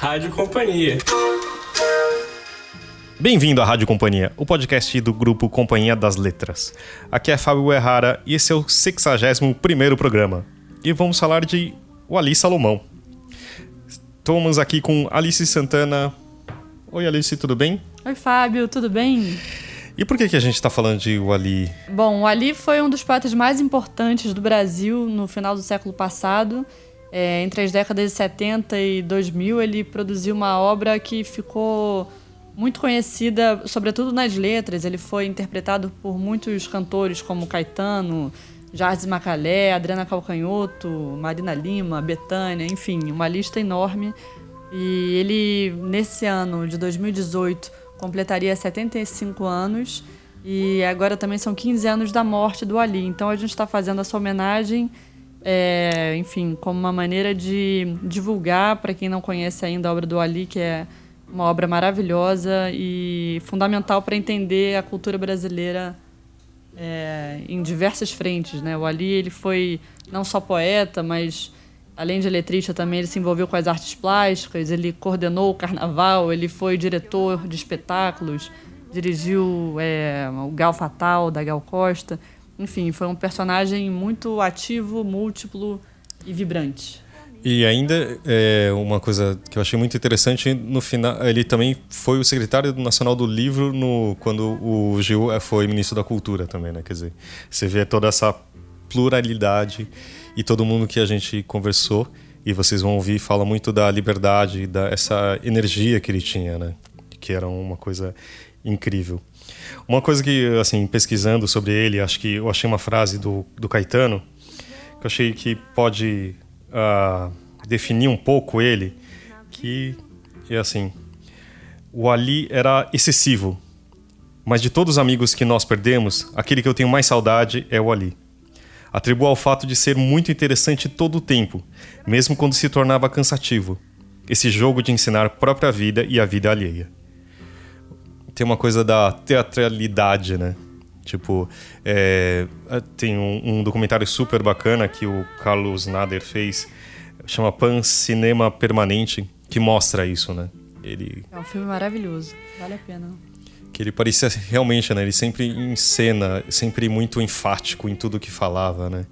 Rádio Companhia. Bem-vindo à Rádio Companhia, o podcast do grupo Companhia das Letras. Aqui é Fábio Errara e esse é o 61 programa. E vamos falar de o Ali Salomão. Estamos aqui com Alice Santana. Oi, Alice, tudo bem? Oi, Fábio, tudo bem? E por que, que a gente está falando de o Ali? Bom, o Ali foi um dos poetas mais importantes do Brasil no final do século passado. É, entre as décadas de 70 e 2000, ele produziu uma obra que ficou muito conhecida, sobretudo nas letras. Ele foi interpretado por muitos cantores como Caetano, Jardim Macalé, Adriana Calcanhoto, Marina Lima, Betânia, enfim, uma lista enorme. E ele, nesse ano de 2018, completaria 75 anos. E agora também são 15 anos da morte do Ali. Então a gente está fazendo essa homenagem, é, enfim, como uma maneira de divulgar para quem não conhece ainda a obra do Ali, que é uma obra maravilhosa e fundamental para entender a cultura brasileira é, em diversas frentes. Né? O Ali ele foi não só poeta, mas além de letrista também ele se envolveu com as artes plásticas, ele coordenou o carnaval, ele foi diretor de espetáculos, dirigiu é, o Gal Fatal, da Gal Costa. Enfim, foi um personagem muito ativo, múltiplo e vibrante. E ainda é, uma coisa que eu achei muito interessante, no final ele também foi o secretário nacional do livro no, quando o Gil foi ministro da cultura também, né? Quer dizer, você vê toda essa pluralidade e todo mundo que a gente conversou e vocês vão ouvir fala muito da liberdade, da essa energia que ele tinha, né? Que era uma coisa incrível. Uma coisa que, assim, pesquisando sobre ele, acho que eu achei uma frase do, do Caetano que eu achei que pode uh, definir um pouco ele, que é assim, o Ali era excessivo, mas de todos os amigos que nós perdemos, aquele que eu tenho mais saudade é o Ali. Atribuo ao fato de ser muito interessante todo o tempo, mesmo quando se tornava cansativo. Esse jogo de ensinar a própria vida e a vida alheia. Tem uma coisa da teatralidade, né? Tipo, é, tem um, um, documentário super bacana que o Carlos Nader fez, chama Pan Cinema Permanente, que mostra isso, né? Ele... É um filme maravilhoso, vale a pena. Que ele parecia realmente, né? Ele sempre em cena, sempre muito enfático em tudo que falava, né?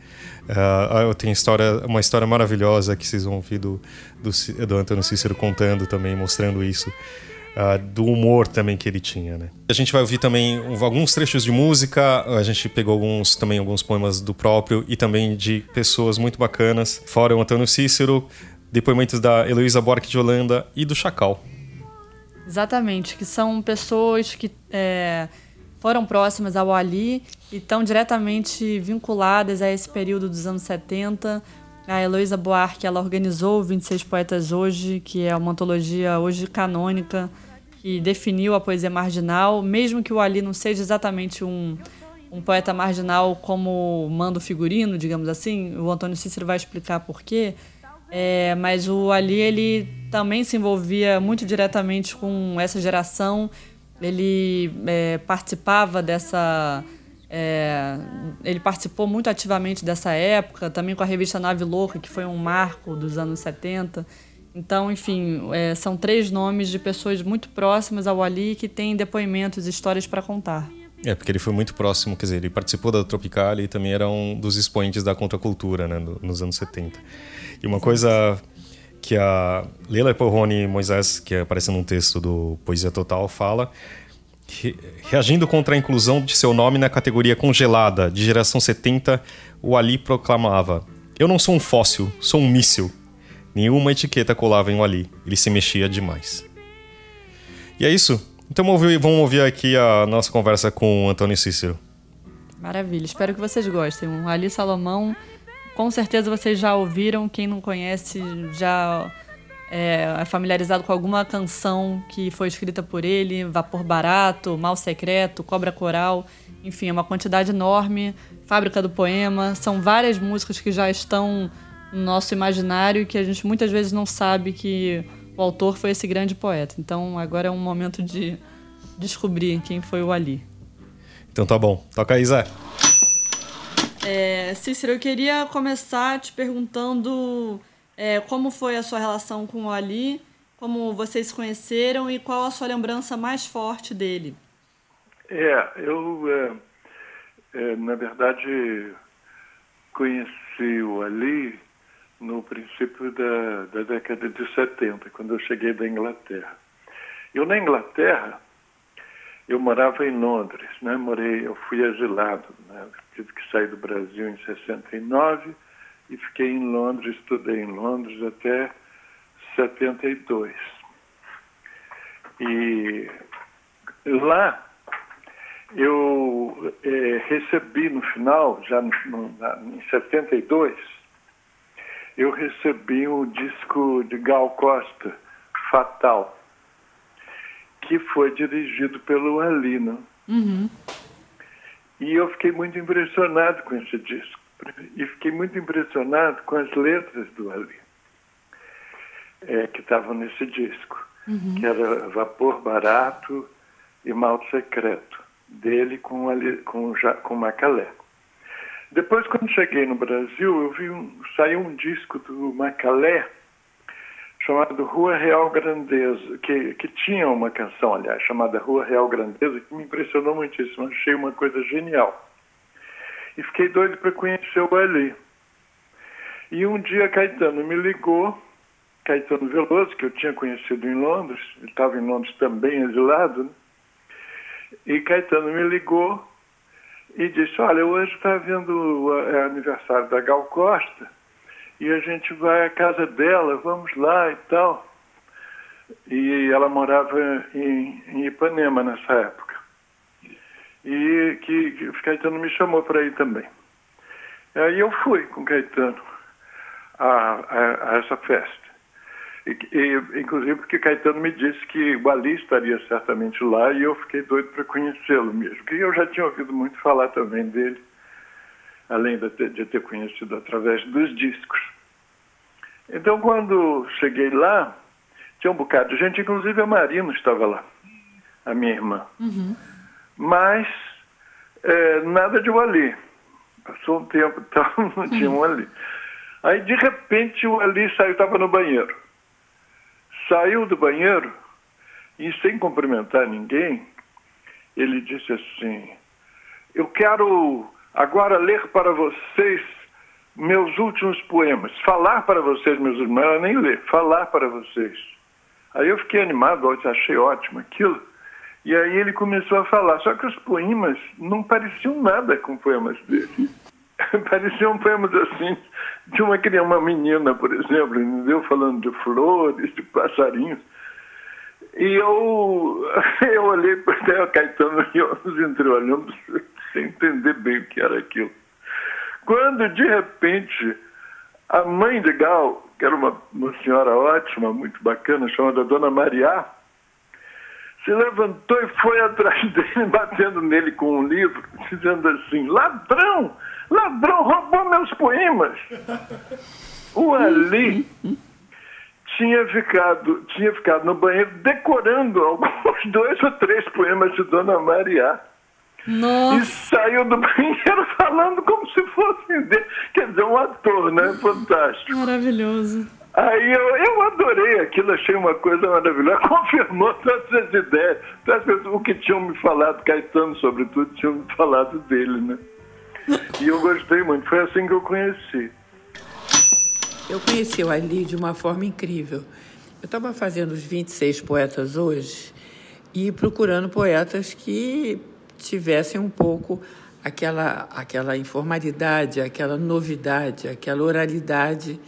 Uh, eu tenho história, uma história maravilhosa que vocês vão ouvir do, do, do Antônio Cícero contando também, mostrando isso uh, do humor também que ele tinha, né? A gente vai ouvir também alguns trechos de música, a gente pegou alguns também alguns poemas do próprio e também de pessoas muito bacanas, fora o Antônio Cícero, depoimentos da Heloísa Bork de Holanda e do Chacal. Exatamente, que são pessoas que é, foram próximas ao Ali e estão diretamente vinculadas a esse período dos anos 70. A Heloísa Buarque ela organizou o 26 Poetas Hoje, que é uma antologia hoje canônica que definiu a poesia marginal, mesmo que o Ali não seja exatamente um, um poeta marginal como manda o figurino, digamos assim, o Antônio Cícero vai explicar por quê, é, mas o Ali ele também se envolvia muito diretamente com essa geração, ele é, participava dessa... É, ele participou muito ativamente dessa época, também com a revista Nave Louca, que foi um marco dos anos 70. Então, enfim, é, são três nomes de pessoas muito próximas ao Ali que têm depoimentos, histórias para contar. É, porque ele foi muito próximo, quer dizer, ele participou da Tropical e também era um dos expoentes da contracultura né, nos anos 70. E uma coisa que a Leila Porrone Moisés, que aparece num texto do Poesia Total, fala reagindo contra a inclusão de seu nome na categoria congelada de geração 70, o Ali proclamava: Eu não sou um fóssil, sou um míssil. Nenhuma etiqueta colava em Ali. Ele se mexia demais. E é isso. Então vamos ouvir aqui a nossa conversa com o Antônio Cícero. Maravilha. Espero que vocês gostem. O Ali Salomão, com certeza vocês já ouviram. Quem não conhece já é, familiarizado com alguma canção que foi escrita por ele, Vapor Barato, Mal Secreto, Cobra Coral, enfim, é uma quantidade enorme, Fábrica do Poema, são várias músicas que já estão no nosso imaginário que a gente muitas vezes não sabe que o autor foi esse grande poeta. Então agora é um momento de descobrir quem foi o Ali. Então tá bom. Toca aí, Zé. É, Cícero, eu queria começar te perguntando é, como foi a sua relação com o Ali como vocês se conheceram e qual a sua lembrança mais forte dele. É, eu, é, é, na verdade, conheci o Ali no princípio da, da década de 70, quando eu cheguei da Inglaterra. Eu, na Inglaterra, eu morava em Londres, né? Morei, eu fui exilado, né? tive que sair do Brasil em 69 e fiquei em Londres, estudei em Londres até 72. E lá eu é, recebi no final, já no, na, em 72, eu recebi o um disco de Gal Costa, Fatal, que foi dirigido pelo Alina. Né? Uhum. E eu fiquei muito impressionado com esse disco. E fiquei muito impressionado com as letras do Ali, é, que estavam nesse disco, uhum. que era Vapor Barato e Mal Secreto, dele com, Ali, com, com Macalé. Depois, quando cheguei no Brasil, eu vi um, saiu um disco do Macalé chamado Rua Real Grandeza, que, que tinha uma canção, aliás, chamada Rua Real Grandeza, que me impressionou muitíssimo, achei uma coisa genial. E fiquei doido para conhecer o Ali. E um dia Caetano me ligou, Caetano Veloso, que eu tinha conhecido em Londres, ele estava em Londres também exilado, né? e Caetano me ligou e disse, olha, hoje está havendo o é aniversário da Gal Costa, e a gente vai à casa dela, vamos lá e tal. E ela morava em, em Ipanema nessa época. E que, que o Caetano me chamou para ir também. Aí eu fui com Caetano a, a, a essa festa. E, e, inclusive porque Caetano me disse que o Ali estaria certamente lá e eu fiquei doido para conhecê-lo mesmo. Que eu já tinha ouvido muito falar também dele além de ter, de ter conhecido através dos discos. Então, quando cheguei lá, tinha um bocado de gente, inclusive a Marina estava lá, a minha irmã. Uhum. Mas é, nada de um ali. Passou um tempo e tal, não tinha um ali. Aí, de repente, o Ali saiu, estava no banheiro. Saiu do banheiro e, sem cumprimentar ninguém, ele disse assim: Eu quero agora ler para vocês meus últimos poemas, falar para vocês, meus irmãos, nem ler, falar para vocês. Aí eu fiquei animado, achei ótimo aquilo. E aí ele começou a falar, só que os poemas não pareciam nada com poemas dele. pareciam poemas assim, de uma criança, uma menina, por exemplo, entendeu? Falando de flores, de passarinhos. E eu, eu olhei para o Caetano e eu nos entreolhamos sem entender bem o que era aquilo. Quando, de repente, a mãe de Gal, que era uma, uma senhora ótima, muito bacana, chamada Dona Maria, se levantou e foi atrás dele, batendo nele com um livro, dizendo assim: ladrão, ladrão, roubou meus poemas. O Ali tinha ficado, tinha ficado no banheiro decorando alguns dois ou três poemas de Dona Maria. Nossa. E saiu do banheiro falando como se fosse, quer dizer, um ator, né? Fantástico. Maravilhoso. Aí eu, eu adorei aquilo, achei uma coisa maravilhosa. Confirmou todas as ideias. Todas o que tinham me falado, Caetano, sobretudo, tinham me falado dele, né? E eu gostei muito. Foi assim que eu conheci. Eu conheci o Ali de uma forma incrível. Eu estava fazendo os 26 poetas hoje e procurando poetas que tivessem um pouco aquela, aquela informalidade, aquela novidade, aquela oralidade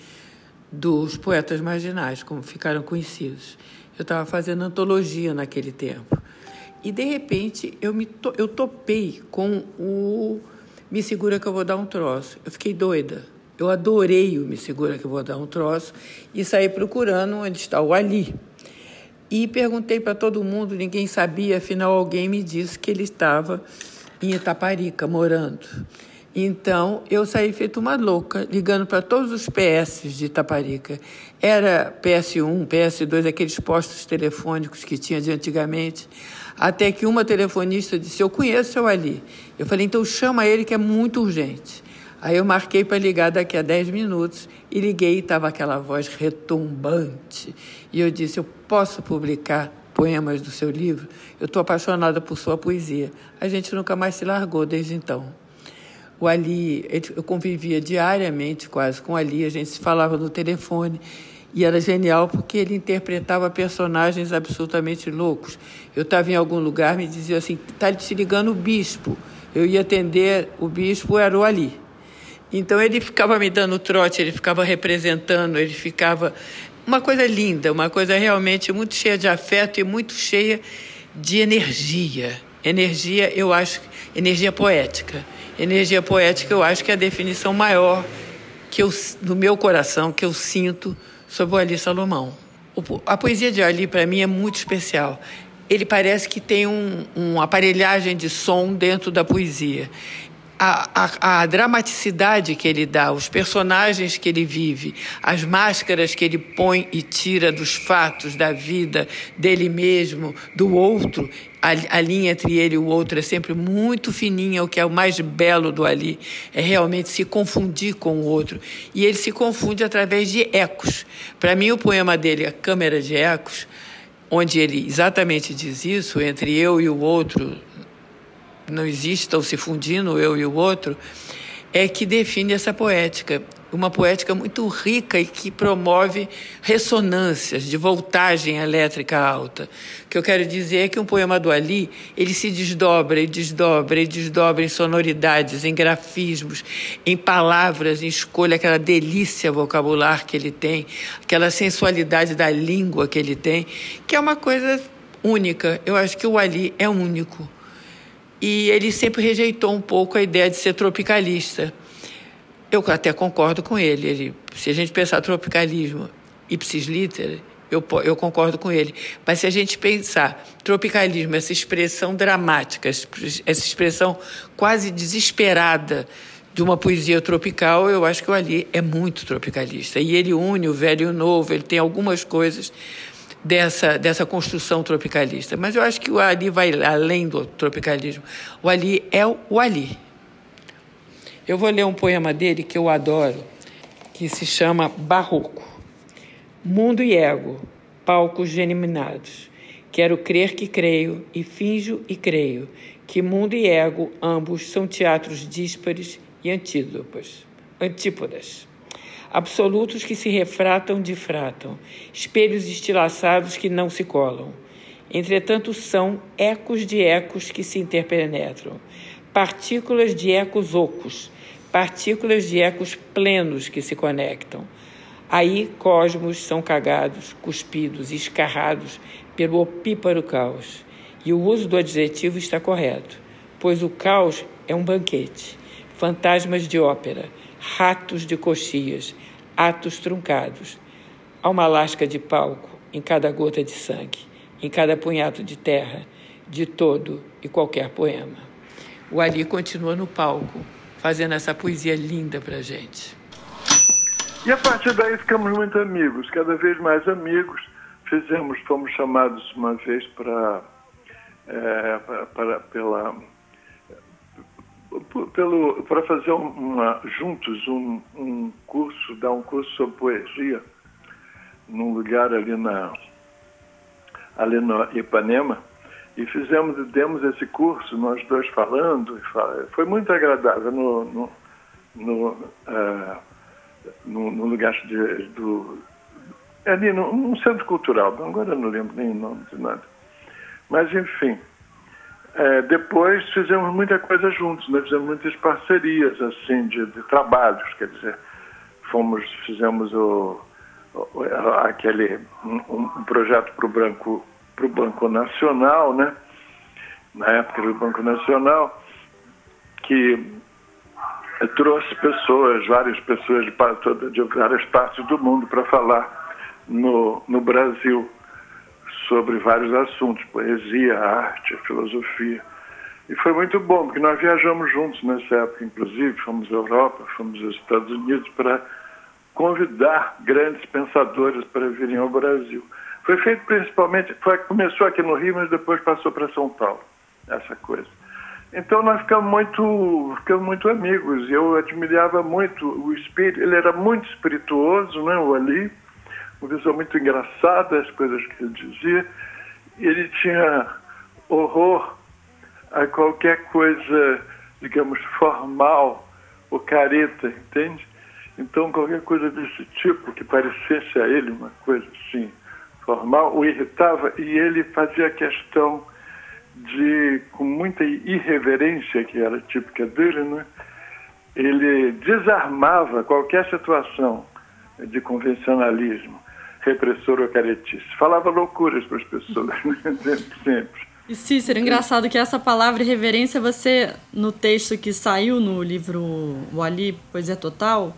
dos poetas marginais, como ficaram conhecidos. Eu estava fazendo antologia naquele tempo. E, de repente, eu, me to eu topei com o Me Segura Que Eu Vou Dar Um Troço. Eu fiquei doida. Eu adorei o Me Segura Que Eu Vou Dar Um Troço e saí procurando onde está o Ali. E perguntei para todo mundo, ninguém sabia, afinal alguém me disse que ele estava em Itaparica, morando. Então eu saí feito uma louca, ligando para todos os PS de Itaparica. Era PS1, PS2, aqueles postos telefônicos que tinha de antigamente. Até que uma telefonista disse: Eu conheço o Ali. Eu falei: Então chama ele que é muito urgente. Aí eu marquei para ligar daqui a 10 minutos e liguei e estava aquela voz retumbante. E eu disse: Eu posso publicar poemas do seu livro? Eu estou apaixonada por sua poesia. A gente nunca mais se largou desde então. O Ali, eu convivia diariamente quase com o Ali, a gente se falava no telefone. E era genial porque ele interpretava personagens absolutamente loucos. Eu estava em algum lugar, me dizia assim: está te ligando o bispo. Eu ia atender, o bispo era o Ali. Então ele ficava me dando trote, ele ficava representando, ele ficava. Uma coisa linda, uma coisa realmente muito cheia de afeto e muito cheia de energia. Energia, eu acho, energia poética. Energia poética, eu acho que é a definição maior que eu, no meu coração, que eu sinto sobre o Ali Salomão. A poesia de Ali, para mim, é muito especial. Ele parece que tem um, uma aparelhagem de som dentro da poesia a, a, a, dramaticidade que ele dá, os personagens que ele vive, as máscaras que ele põe e tira dos fatos, da vida, dele mesmo, do outro. A, a linha entre ele e o outro é sempre muito fininha, o que é o mais belo do Ali. É realmente se confundir com o outro. E ele se confunde através de ecos. Para mim, o poema dele, A Câmara de Ecos, onde ele exatamente diz isso, entre eu e o outro, não existam se fundindo eu e o outro, é que define essa poética. Uma poética muito rica e que promove ressonâncias de voltagem elétrica alta. O que eu quero dizer é que um poema do Ali, ele se desdobra e desdobra e desdobra em sonoridades, em grafismos, em palavras, em escolha, aquela delícia vocabular que ele tem, aquela sensualidade da língua que ele tem, que é uma coisa única. Eu acho que o Ali é único e ele sempre rejeitou um pouco a ideia de ser tropicalista. Eu até concordo com ele. ele se a gente pensar tropicalismo ipsis liter, eu, eu concordo com ele. Mas se a gente pensar tropicalismo, essa expressão dramática, essa expressão quase desesperada de uma poesia tropical, eu acho que o Ali é muito tropicalista. E ele une o velho e o novo, ele tem algumas coisas dessa, dessa construção tropicalista. Mas eu acho que o Ali vai além do tropicalismo. O Ali é o Ali. Eu vou ler um poema dele que eu adoro, que se chama Barroco. Mundo e ego, palcos geminados. Quero crer que creio e finjo e creio que mundo e ego ambos são teatros díspares e antídopas, antípodas absolutos que se refratam difratam, espelhos estilaçados que não se colam. Entretanto, são ecos de ecos que se interpenetram, partículas de ecos ocos, partículas de ecos plenos que se conectam. Aí cosmos são cagados, cuspidos escarrados pelo opíparo caos. E o uso do adjetivo está correto, pois o caos é um banquete, fantasmas de ópera, ratos de coxias, atos truncados. Há uma lasca de palco em cada gota de sangue, em cada punhado de terra, de todo e qualquer poema. O Ali continua no palco, fazendo essa poesia linda para gente. E a partir daí ficamos muito amigos, cada vez mais amigos. Fizemos, fomos chamados uma vez para, é, para pela para fazer uma, juntos um, um curso, dar um curso sobre poesia num lugar ali na ali no Ipanema e fizemos demos esse curso nós dois falando foi muito agradável no no, no, uh, no, no lugar de, do ali num centro cultural agora não lembro nem o nome de nada. Mas enfim é, depois fizemos muita coisa juntos, né? fizemos muitas parcerias assim de, de trabalhos, quer dizer, fomos fizemos o, o aquele um, um projeto para o banco para o Banco Nacional, né? Na época do Banco Nacional, que trouxe pessoas, várias pessoas de, de várias partes do mundo para falar no, no Brasil sobre vários assuntos, poesia, arte, filosofia. E foi muito bom, porque nós viajamos juntos nessa época, inclusive, fomos à Europa, fomos aos Estados Unidos para convidar grandes pensadores para virem ao Brasil. Foi feito principalmente, foi, começou aqui no Rio, mas depois passou para São Paulo, essa coisa. Então nós ficamos muito, ficamos muito amigos. Eu admirava muito o espírito. Ele era muito espirituoso, né, o Ali, uma pessoa muito engraçada, as coisas que ele dizia. Ele tinha horror a qualquer coisa, digamos, formal ou careta, entende? Então qualquer coisa desse tipo que parecesse a ele uma coisa assim formal o irritava e ele fazia questão de, com muita irreverência que era típica dele, né? ele desarmava qualquer situação de convencionalismo, repressor caretice. Falava loucuras para as pessoas, né? sempre. E Cícero, engraçado que essa palavra reverência, você, no texto que saiu no livro O Ali, Poesia Total,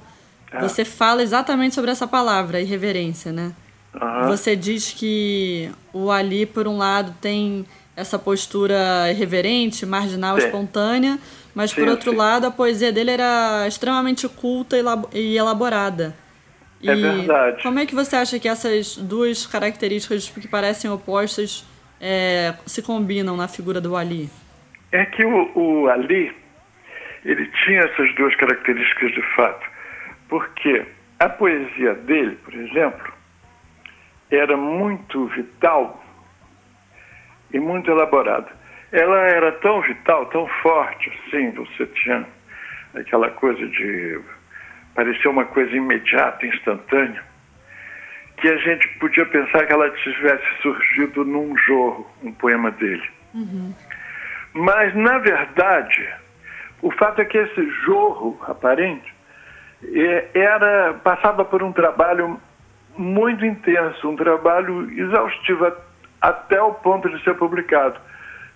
é. você fala exatamente sobre essa palavra, irreverência, né? Uhum. Você diz que o Ali, por um lado, tem essa postura irreverente, marginal, sim. espontânea, mas sim, por outro sim. lado a poesia dele era extremamente culta e elaborada. E é verdade. Como é que você acha que essas duas características que parecem opostas é, se combinam na figura do Ali? É que o, o Ali ele tinha essas duas características de fato, porque a poesia dele, por exemplo, era muito vital e muito elaborada. Ela era tão vital, tão forte, assim, você tinha aquela coisa de. Parecia uma coisa imediata, instantânea, que a gente podia pensar que ela tivesse surgido num jorro, um poema dele. Uhum. Mas, na verdade, o fato é que esse jorro aparente é, era passava por um trabalho muito intenso, um trabalho exaustivo até o ponto de ser publicado.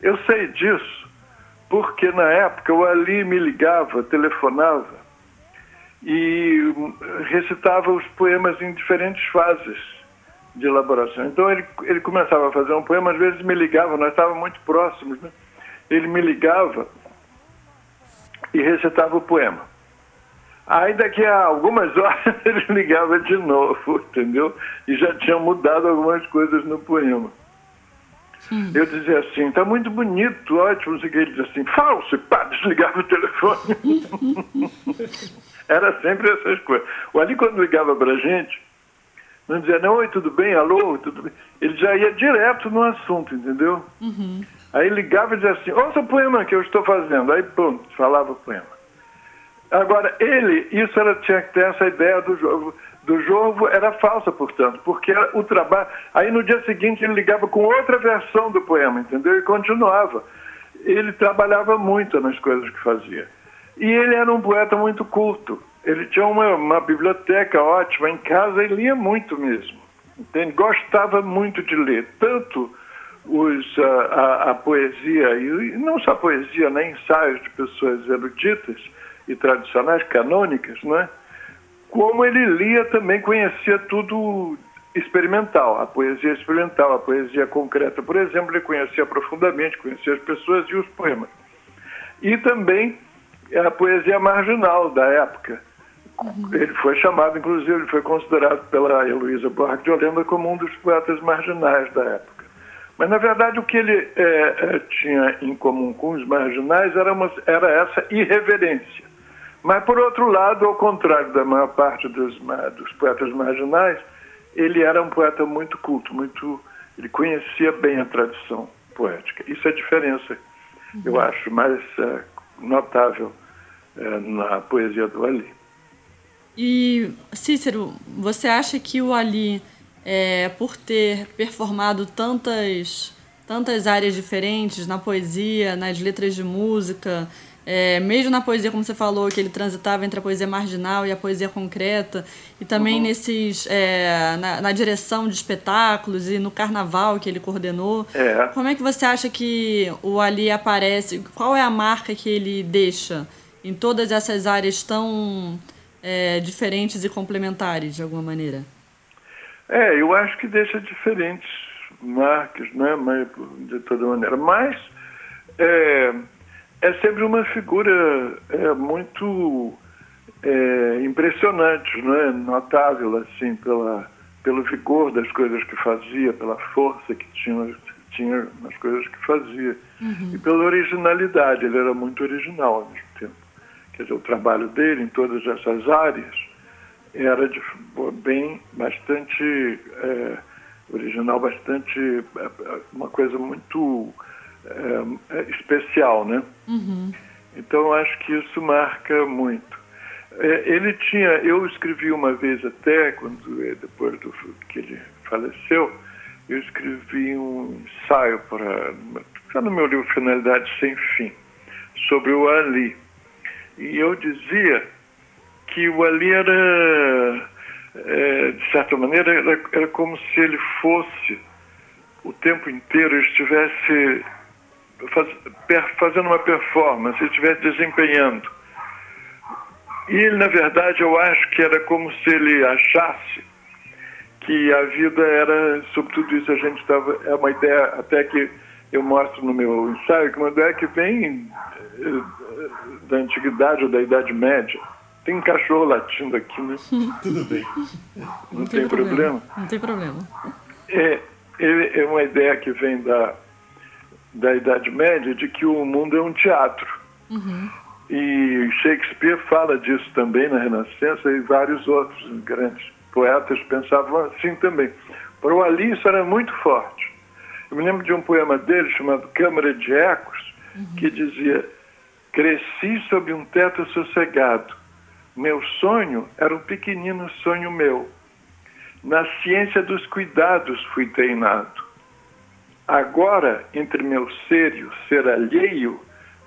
Eu sei disso porque na época o Ali me ligava, telefonava e recitava os poemas em diferentes fases de elaboração. Então ele, ele começava a fazer um poema, às vezes me ligava, nós estávamos muito próximos, né? ele me ligava e recitava o poema. Aí daqui a algumas horas ele ligava de novo, entendeu? E já tinha mudado algumas coisas no poema. Hum. Eu dizia assim, tá muito bonito, ótimo, sei que ele dizia assim, falso, e pá, desligava o telefone. Era sempre essas coisas. O Ali quando ligava pra gente, não dizia, não, oi, tudo bem, alô, tudo bem. Ele já ia direto no assunto, entendeu? Uhum. Aí ligava e dizia assim, ouça o poema que eu estou fazendo. Aí, pronto, falava o poema. Agora, ele, isso era, tinha que ter essa ideia do jogo do jogo era falsa, portanto, porque o trabalho. Aí no dia seguinte ele ligava com outra versão do poema, entendeu? E continuava. Ele trabalhava muito nas coisas que fazia. E ele era um poeta muito culto. Ele tinha uma, uma biblioteca ótima em casa e lia muito mesmo. Entende? Gostava muito de ler, tanto os, a, a, a poesia, e não só poesia, né? ensaios de pessoas eruditas e tradicionais, canônicas, não é? como ele lia também conhecia tudo experimental, a poesia experimental, a poesia concreta, por exemplo, ele conhecia profundamente, conhecia as pessoas e os poemas. E também a poesia marginal da época. Uhum. Ele foi chamado, inclusive, ele foi considerado pela Heloísa Buarque de Holanda como um dos poetas marginais da época. Mas, na verdade, o que ele é, é, tinha em comum com os marginais era, uma, era essa irreverência mas, por outro lado, ao contrário da maior parte dos, dos poetas marginais, ele era um poeta muito culto, muito, ele conhecia bem a tradição poética. Isso é a diferença, uhum. eu acho, mais é, notável é, na poesia do Ali. E, Cícero, você acha que o Ali, é, por ter performado tantas, tantas áreas diferentes na poesia, nas letras de música, é, mesmo na poesia, como você falou, que ele transitava entre a poesia marginal e a poesia concreta, e também uhum. nesses é, na, na, direção de espetáculos e no carnaval que ele coordenou. É. Como é que você acha que o Ali aparece? Qual é a marca que ele deixa em todas essas áreas tão é, diferentes e complementares, de alguma maneira? É, eu acho que deixa diferentes marcas, né, mas, de toda maneira. Mas é, é sempre uma figura é, muito é, impressionante, é notável assim pela pelo vigor das coisas que fazia, pela força que tinha, tinha nas coisas que fazia. Uhum. E pela originalidade, ele era muito original ao mesmo tempo. Quer dizer, o trabalho dele em todas essas áreas era de, bem, bastante é, original, bastante, é, uma coisa muito é, é, especial, né? Uhum. Então, acho que isso marca muito. É, ele tinha, eu escrevi uma vez até, quando é, depois do que ele faleceu, eu escrevi um ensaio para, já no meu livro Finalidade Sem Fim, sobre o Ali. E eu dizia que o Ali era, é, de certa maneira, era, era como se ele fosse o tempo inteiro estivesse faz, fazendo uma performance, estivesse desempenhando. E ele, na verdade, eu acho que era como se ele achasse que a vida era, sobre tudo isso, a gente estava. É uma ideia até que eu mostro no meu ensaio, que uma ideia que vem eh, da antiguidade ou da Idade Média. Tem um cachorro latindo aqui, né? Tudo bem. Não, Não tem, tem problema. problema. Não tem problema. É, é uma ideia que vem da, da Idade Média de que o mundo é um teatro. Uhum. E Shakespeare fala disso também na Renascença e vários outros grandes poetas pensavam assim também. Para o Ali isso era muito forte. Eu me lembro de um poema dele chamado Câmara de Ecos, uhum. que dizia: Cresci sob um teto sossegado. Meu sonho era um pequenino sonho meu. Na ciência dos cuidados fui treinado. Agora, entre meu ser e o ser alheio,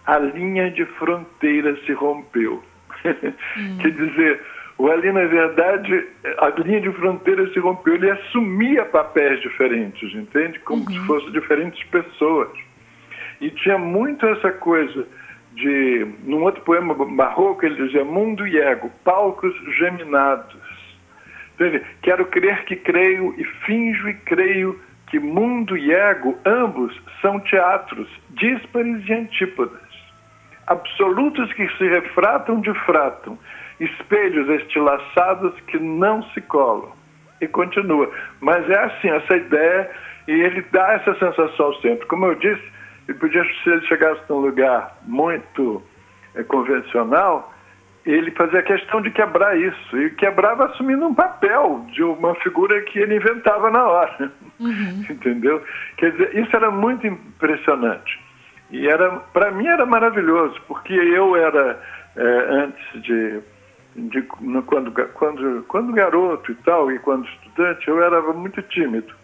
a linha de fronteira se rompeu. Hum. Quer dizer, o Ali, na verdade, a linha de fronteira se rompeu, ele assumia papéis diferentes, entende? Como uhum. se fossem diferentes pessoas. E tinha muito essa coisa de, num outro poema barroco, ele dizia: mundo e ego, palcos geminados. Entende? Quero crer que creio e finjo e creio que mundo e ego, ambos, são teatros díspares e antípodas absolutos que se refratam difratam, espelhos estilaçados que não se colam. E continua. Mas é assim, essa ideia, e ele dá essa sensação sempre. Como eu disse, ele podia, se ele chegasse num lugar muito é, convencional, ele fazia questão de quebrar isso. E quebrava assumindo um papel de uma figura que ele inventava na hora. Uhum. Entendeu? Quer dizer, isso era muito impressionante. E era, para mim era maravilhoso, porque eu era, é, antes de, de quando, quando, quando garoto e tal, e quando estudante, eu era muito tímido.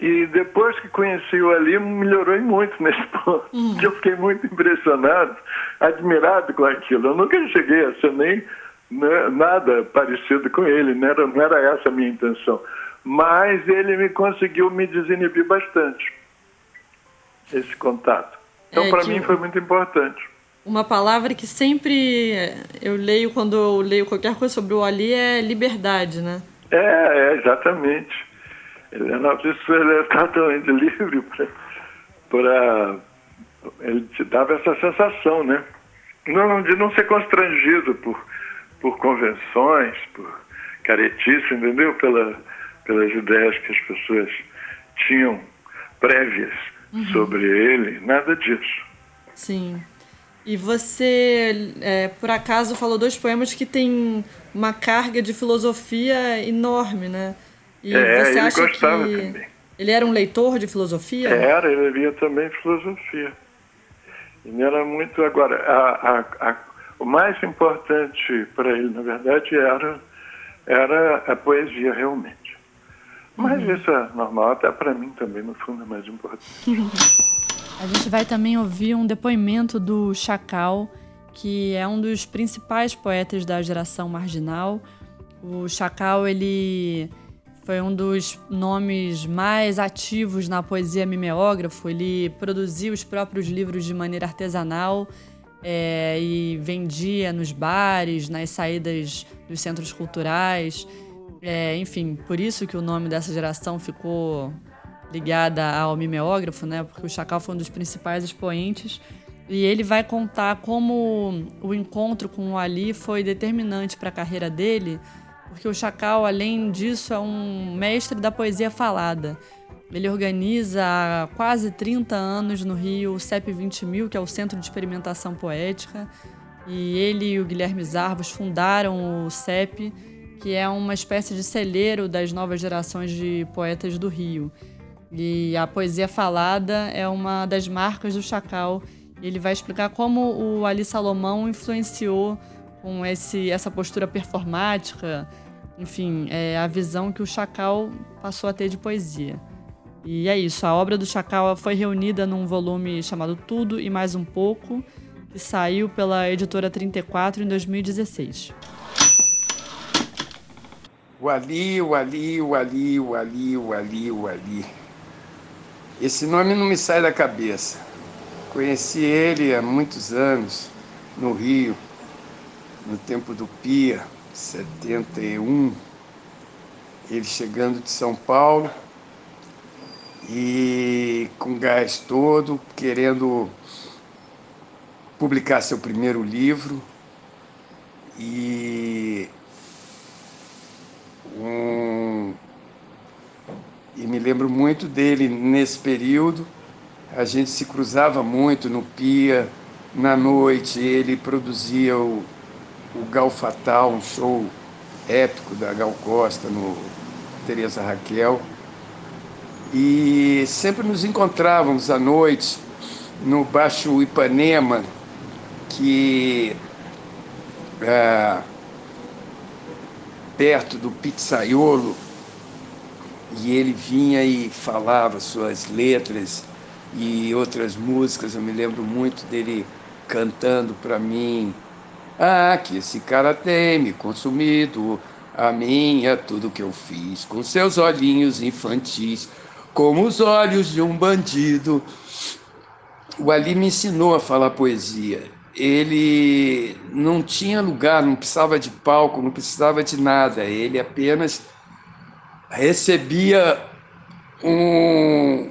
E depois que conheci o Ali, melhorou muito nesse ponto. Uhum. Eu fiquei muito impressionado, admirado com aquilo. Eu nunca cheguei a ser nem né, nada parecido com ele, não era, não era essa a minha intenção. Mas ele me conseguiu me desinibir bastante esse contato. Então, é para mim, foi muito importante. Uma palavra que sempre eu leio quando eu leio qualquer coisa sobre o Ali é liberdade, né? É, é exatamente. Ele uma pessoa, ele é totalmente livre para. Ele te dava essa sensação, né? Não, de não ser constrangido por, por convenções, por caretice, entendeu? Pela, pelas ideias que as pessoas tinham prévias uhum. sobre ele, nada disso. Sim. E você, é, por acaso, falou dois poemas que têm uma carga de filosofia enorme, né? E é, você ele acha que também. Ele era um leitor de filosofia? Era, ele lia também filosofia. Ele era muito. Agora, a, a, a, o mais importante para ele, na verdade, era, era a poesia, realmente. Mas uhum. isso é normal, até para mim também, no fundo, é mais importante. A gente vai também ouvir um depoimento do Chacal, que é um dos principais poetas da geração marginal. O Chacal, ele foi um dos nomes mais ativos na poesia mimeógrafo. Ele produzia os próprios livros de maneira artesanal é, e vendia nos bares, nas saídas dos centros culturais. É, enfim, por isso que o nome dessa geração ficou ligada ao mimeógrafo, né? Porque o Chacal foi um dos principais expoentes. E ele vai contar como o encontro com o Ali foi determinante para a carreira dele, porque o Chacal, além disso, é um mestre da poesia falada. Ele organiza há quase 30 anos no Rio o CEP 20.000, que é o Centro de Experimentação Poética. E ele e o Guilherme Zarvos fundaram o CEP, que é uma espécie de celeiro das novas gerações de poetas do Rio. E a poesia falada é uma das marcas do Chacal. Ele vai explicar como o Ali Salomão influenciou com esse, essa postura performática, enfim, é a visão que o Chacal passou a ter de poesia. E é isso, a obra do Chacal foi reunida num volume chamado Tudo e Mais Um Pouco, que saiu pela editora 34 em 2016. O Ali, o Ali, o Ali, o Ali, o Ali, o Ali. Esse nome não me sai da cabeça. Conheci ele há muitos anos, no Rio, no tempo do Pia, 71. Ele chegando de São Paulo e com gás todo, querendo publicar seu primeiro livro. E um, e me lembro muito dele nesse período. A gente se cruzava muito no Pia. Na noite ele produzia o, o Gal Fatal, um show épico da Gal Costa no Teresa Raquel. E sempre nos encontrávamos à noite no Baixo Ipanema, que é, perto do pizzaiolo, e ele vinha e falava suas letras e outras músicas. Eu me lembro muito dele cantando para mim: Ah, que esse cara tem me consumido, a minha, tudo que eu fiz, com seus olhinhos infantis, como os olhos de um bandido. O Ali me ensinou a falar poesia. Ele não tinha lugar, não precisava de palco, não precisava de nada. Ele apenas recebia um,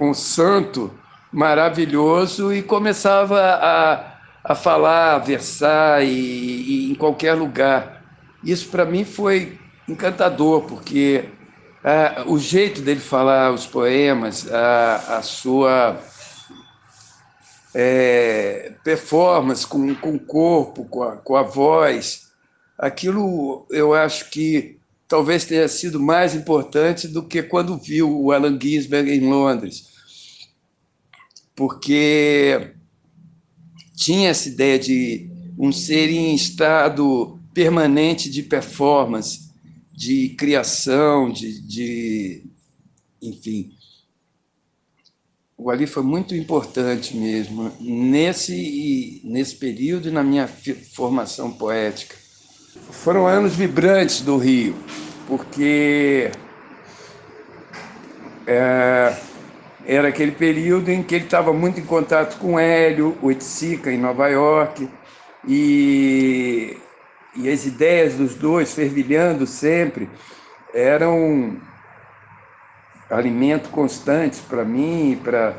um santo maravilhoso e começava a, a falar, a versar e, e em qualquer lugar. Isso para mim foi encantador, porque ah, o jeito dele falar os poemas, a, a sua é, performance com, com o corpo, com a, com a voz, aquilo eu acho que talvez tenha sido mais importante do que quando viu o Alan Ginsberg em Londres, porque tinha essa ideia de um ser em estado permanente de performance, de criação, de, de enfim. O Ali foi muito importante mesmo nesse nesse período e na minha formação poética. Foram anos vibrantes do Rio, porque é, era aquele período em que ele estava muito em contato com Hélio, Oiticica, em Nova York, e, e as ideias dos dois fervilhando sempre eram alimento constante para mim e para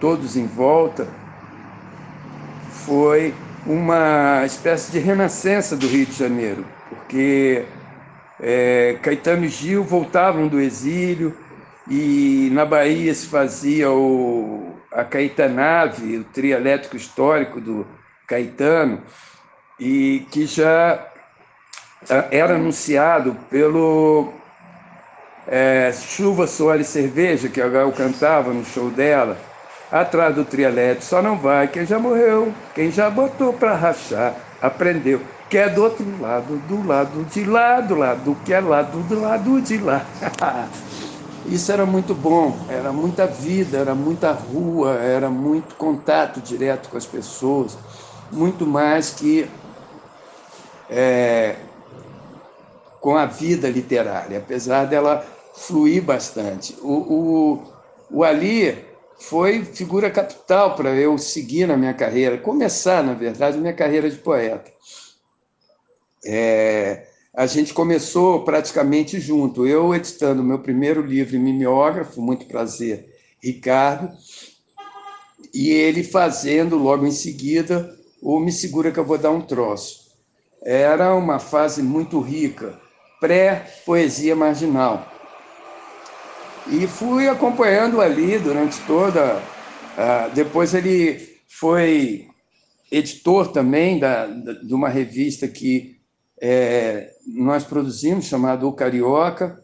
todos em volta. Foi uma espécie de renascença do Rio de Janeiro, porque é, Caetano e Gil voltavam do exílio e na Bahia se fazia o, a Caetanave, o trio elétrico histórico do Caetano, e que já era anunciado pelo é, Chuva, Suor e Cerveja, que a Gal cantava no show dela, atrás do trialete, só não vai quem já morreu, quem já botou para rachar, aprendeu, que é do outro lado, do lado de lá, do lado que é lado do lado de lá. Isso era muito bom, era muita vida, era muita rua, era muito contato direto com as pessoas, muito mais que é, com a vida literária, apesar dela fluir bastante. O, o, o Ali foi figura capital para eu seguir na minha carreira, começar, na verdade, minha carreira de poeta. É, a gente começou praticamente junto, eu editando meu primeiro livro mimeógrafo, muito prazer, Ricardo, e ele fazendo logo em seguida o Me Segura que eu vou dar um troço. Era uma fase muito rica, pré-poesia marginal. E fui acompanhando ali durante toda. Uh, depois ele foi editor também da, da, de uma revista que é, nós produzimos, chamada O Carioca,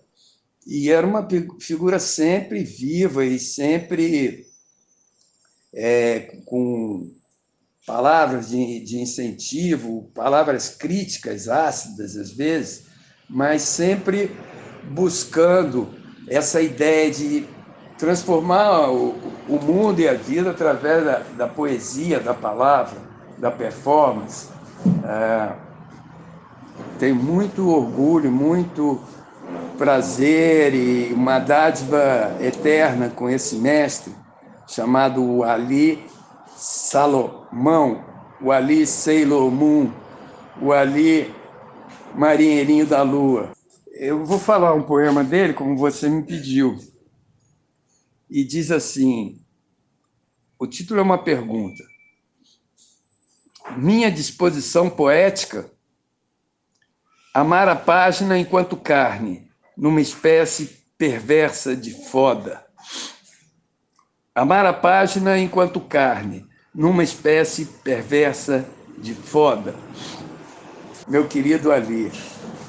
e era uma figura sempre viva e sempre é, com palavras de, de incentivo, palavras críticas, ácidas às vezes, mas sempre buscando essa ideia de transformar o, o mundo e a vida através da, da, poesia, da palavra, da performance. É, tenho muito orgulho, muito prazer e uma dádiva eterna com esse mestre chamado Ali Salomão, o Ali Sailor Moon, o Ali Marinheirinho da Lua. Eu vou falar um poema dele, como você me pediu. E diz assim: o título é uma pergunta. Minha disposição poética amar a página enquanto carne, numa espécie perversa de foda. Amar a página enquanto carne, numa espécie perversa de foda. Meu querido Ali,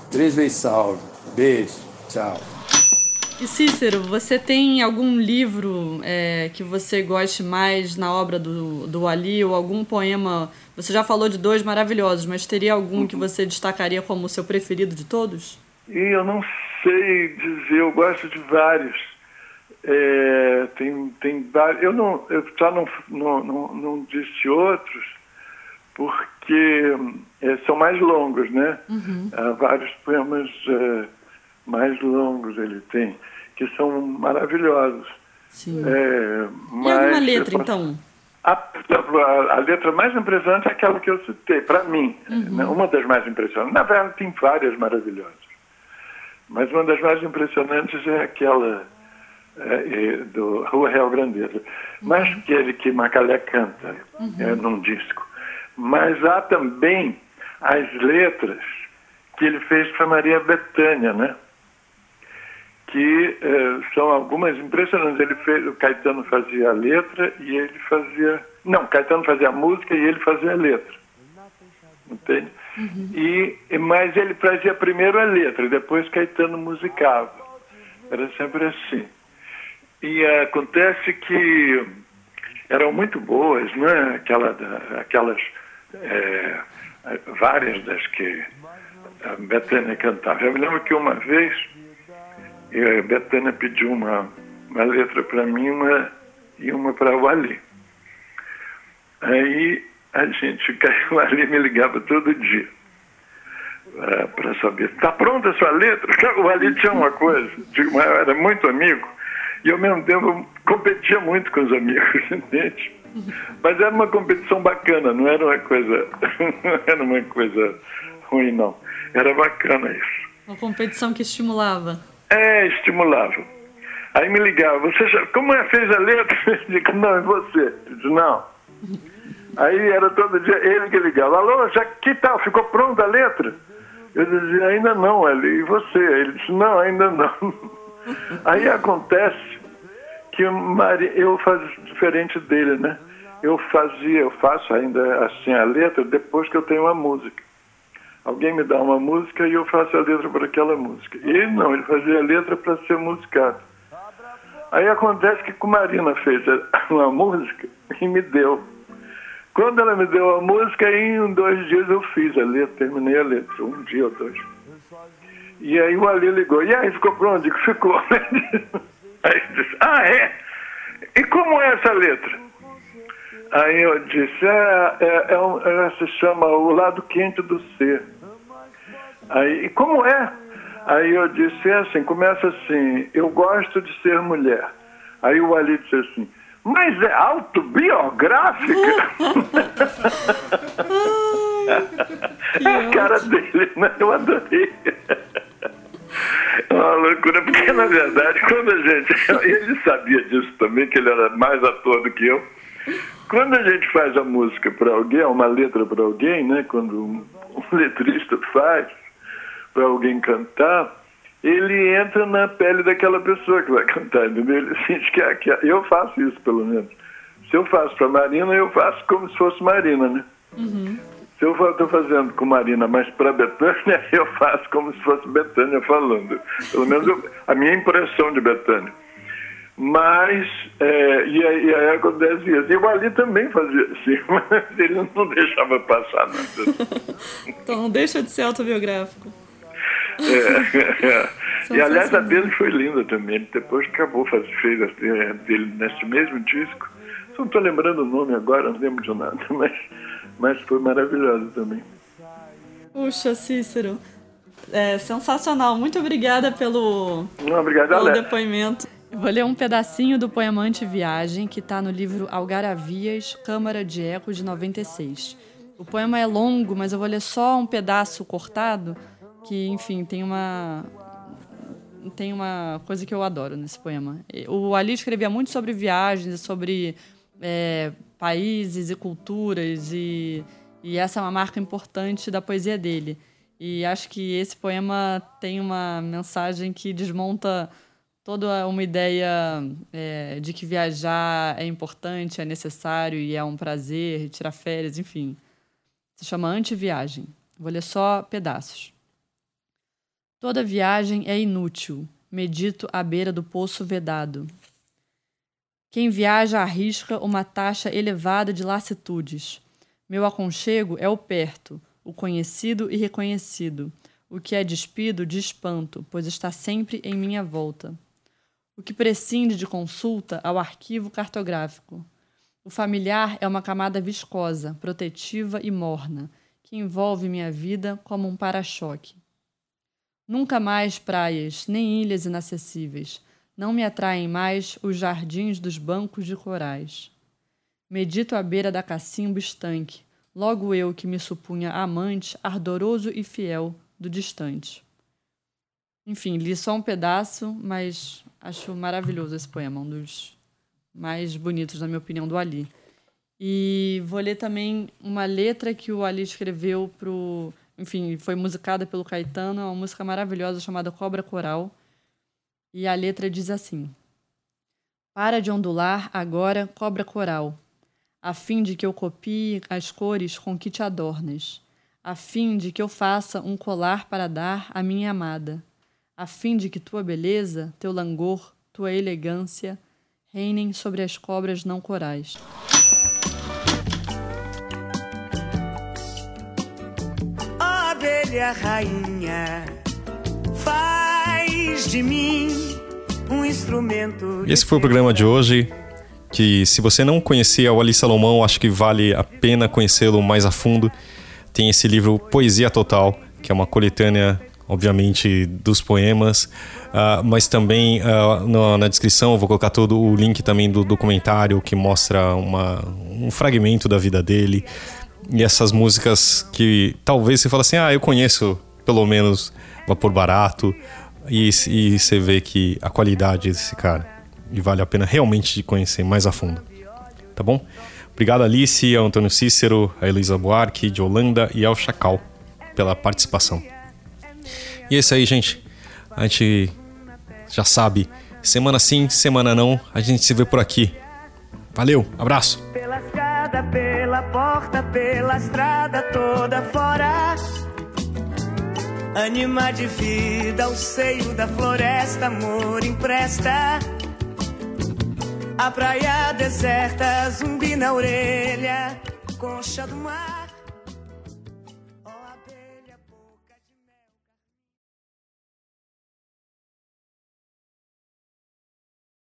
três vezes salve. Beijo, tchau. E Cícero, você tem algum livro é, que você goste mais na obra do, do Ali ou algum poema? Você já falou de dois maravilhosos, mas teria algum que você destacaria como o seu preferido de todos? Eu não sei dizer, eu gosto de vários. É, tem, tem vários. Eu, não, eu já não, não, não, não disse outros, porque é, são mais longos, né? Uhum. Há vários poemas é, mais longos ele tem, que são maravilhosos. Sim. É, e alguma letra, então? A, a, a, letra mais impressionante é aquela que eu citei, para mim. Uhum. Né? Uma das mais impressionantes. Na verdade, tem várias maravilhosas. Mas uma das mais impressionantes é aquela é, é do Rua Real Grandeza. Uhum. Mais aquele que Macalé canta uhum. é, num disco. Mas há também as letras que ele fez para Maria Bethânia, né? Que eh, são algumas impressionantes. Ele fez, o Caetano fazia a letra e ele fazia. Não, Caetano fazia a música e ele fazia a letra. Entende? Uhum. E, mas ele fazia primeiro a letra, e depois Caetano musicava. Era sempre assim. E acontece que eram muito boas, né? Aquela, aquelas é, várias das que a Betânia cantava. Eu me lembro que uma vez e a Betânia pediu uma, uma letra para mim uma, e uma para o Ali. Aí a gente caiu ali me ligava todo dia para saber. Está pronta a sua letra? O Ali tinha uma coisa, era muito amigo, e ao mesmo tempo competia muito com os amigos, entende? Mas era uma competição bacana, não era uma coisa, não era uma coisa ruim, não. Era bacana isso. Uma competição que estimulava. É, estimulável. Aí me ligava, você já, como é, fez a letra? Eu digo, não, e você? Eu disse, não. Aí era todo dia ele que ligava, alô, já que tal, ficou pronta a letra? Eu dizia, ainda não, ele, e você? Ele disse, não, ainda não. Aí acontece que eu faço diferente dele, né? Eu fazia, eu faço ainda assim a letra depois que eu tenho uma música. Alguém me dá uma música e eu faço a letra para aquela música. E não, ele fazia a letra para ser musicado. Aí acontece que com Marina fez uma música e me deu. Quando ela me deu a música, em dois dias eu fiz a letra, terminei a letra, um dia ou dois. E aí o Ali ligou, e aí ficou pronto? que ficou. aí disse, ah é? E como é essa letra? Aí eu disse, é, é, é um, ela se chama O Lado Quente do Ser. Aí, e como é? Aí eu disse é assim, começa assim, eu gosto de ser mulher. Aí o Ali disse assim, mas é autobiográfica? é a cara dele, né? Eu adorei. É uma loucura, porque na verdade, quando a gente. Ele sabia disso também, que ele era mais ator do que eu. Quando a gente faz a música para alguém, uma letra para alguém, né? Quando um, um letrista faz para alguém cantar, ele entra na pele daquela pessoa que vai cantar, entendeu? Ele sente que, é, que é, eu faço isso, pelo menos. Se eu faço para Marina, eu faço como se fosse Marina, né? Uhum. Se eu estou fazendo com Marina, mas para Betânia, eu faço como se fosse Betânia falando. Pelo menos eu, a minha impressão de Betânia. Mas, é, e, aí, e aí acontece isso. E o Ali também fazia assim, mas ele não deixava passar nada. então não deixa de ser autobiográfico. É, é. E aliás, a dele foi linda também. Depois acabou fazendo fez a dele nesse mesmo disco. Só não estou lembrando o nome agora, não lembro de nada, mas, mas foi maravilhoso também. Puxa, Cícero. É sensacional. Muito obrigada pelo, não, obrigado, pelo depoimento. Vou ler um pedacinho do Poemante Viagem, que está no livro Algaravias, Câmara de Eco, de 96. O poema é longo, mas eu vou ler só um pedaço cortado, que, enfim, tem uma, tem uma coisa que eu adoro nesse poema. O Ali escrevia muito sobre viagens, sobre é, países e culturas, e, e essa é uma marca importante da poesia dele. E acho que esse poema tem uma mensagem que desmonta toda uma ideia é, de que viajar é importante, é necessário e é um prazer, tirar férias, enfim. Se chama Anti-Viagem. Vou ler só pedaços. Toda viagem é inútil, medito à beira do poço vedado. Quem viaja arrisca uma taxa elevada de lassitudes. Meu aconchego é o perto, o conhecido e reconhecido, o que é despido de espanto, pois está sempre em minha volta. O que prescinde de consulta ao arquivo cartográfico. O familiar é uma camada viscosa, protetiva e morna, que envolve minha vida como um para-choque. Nunca mais praias, nem ilhas inacessíveis. Não me atraem mais os jardins dos bancos de corais. Medito à beira da cacimbo estanque, logo eu que me supunha amante, ardoroso e fiel do distante. Enfim, li só um pedaço, mas acho maravilhoso esse poema, um dos mais bonitos, na minha opinião, do Ali. E vou ler também uma letra que o Ali escreveu pro enfim, foi musicada pelo Caetano, é uma música maravilhosa chamada Cobra Coral. E a letra diz assim: Para de ondular agora, cobra coral, a fim de que eu copie as cores com que te adornas, a fim de que eu faça um colar para dar à minha amada, a fim de que tua beleza, teu langor, tua elegância reinem sobre as cobras não corais. abelha rainha, faz de mim um instrumento. Esse foi o programa de hoje. Que se você não conhecia o Ali Salomão, acho que vale a pena conhecê-lo mais a fundo. Tem esse livro Poesia Total, que é uma coletânea, obviamente, dos poemas, uh, mas também uh, na, na, descrição eu vou colocar todo o link também do documentário que mostra uma, um fragmento da vida dele e essas músicas que talvez você fale assim, ah, eu conheço pelo menos Vapor Barato, e, e você vê que a qualidade desse cara, e vale a pena realmente de conhecer mais a fundo. Tá bom? Obrigado, Alice, ao Antônio Cícero, a Elisa Buarque, de Holanda e ao Chacal pela participação. E é isso aí, gente. A gente já sabe, semana sim, semana não, a gente se vê por aqui. Valeu, abraço! pela porta, pela estrada toda fora. Anima de vida ao seio da floresta, amor empresta. A praia deserta, zumbi na orelha, concha do mar.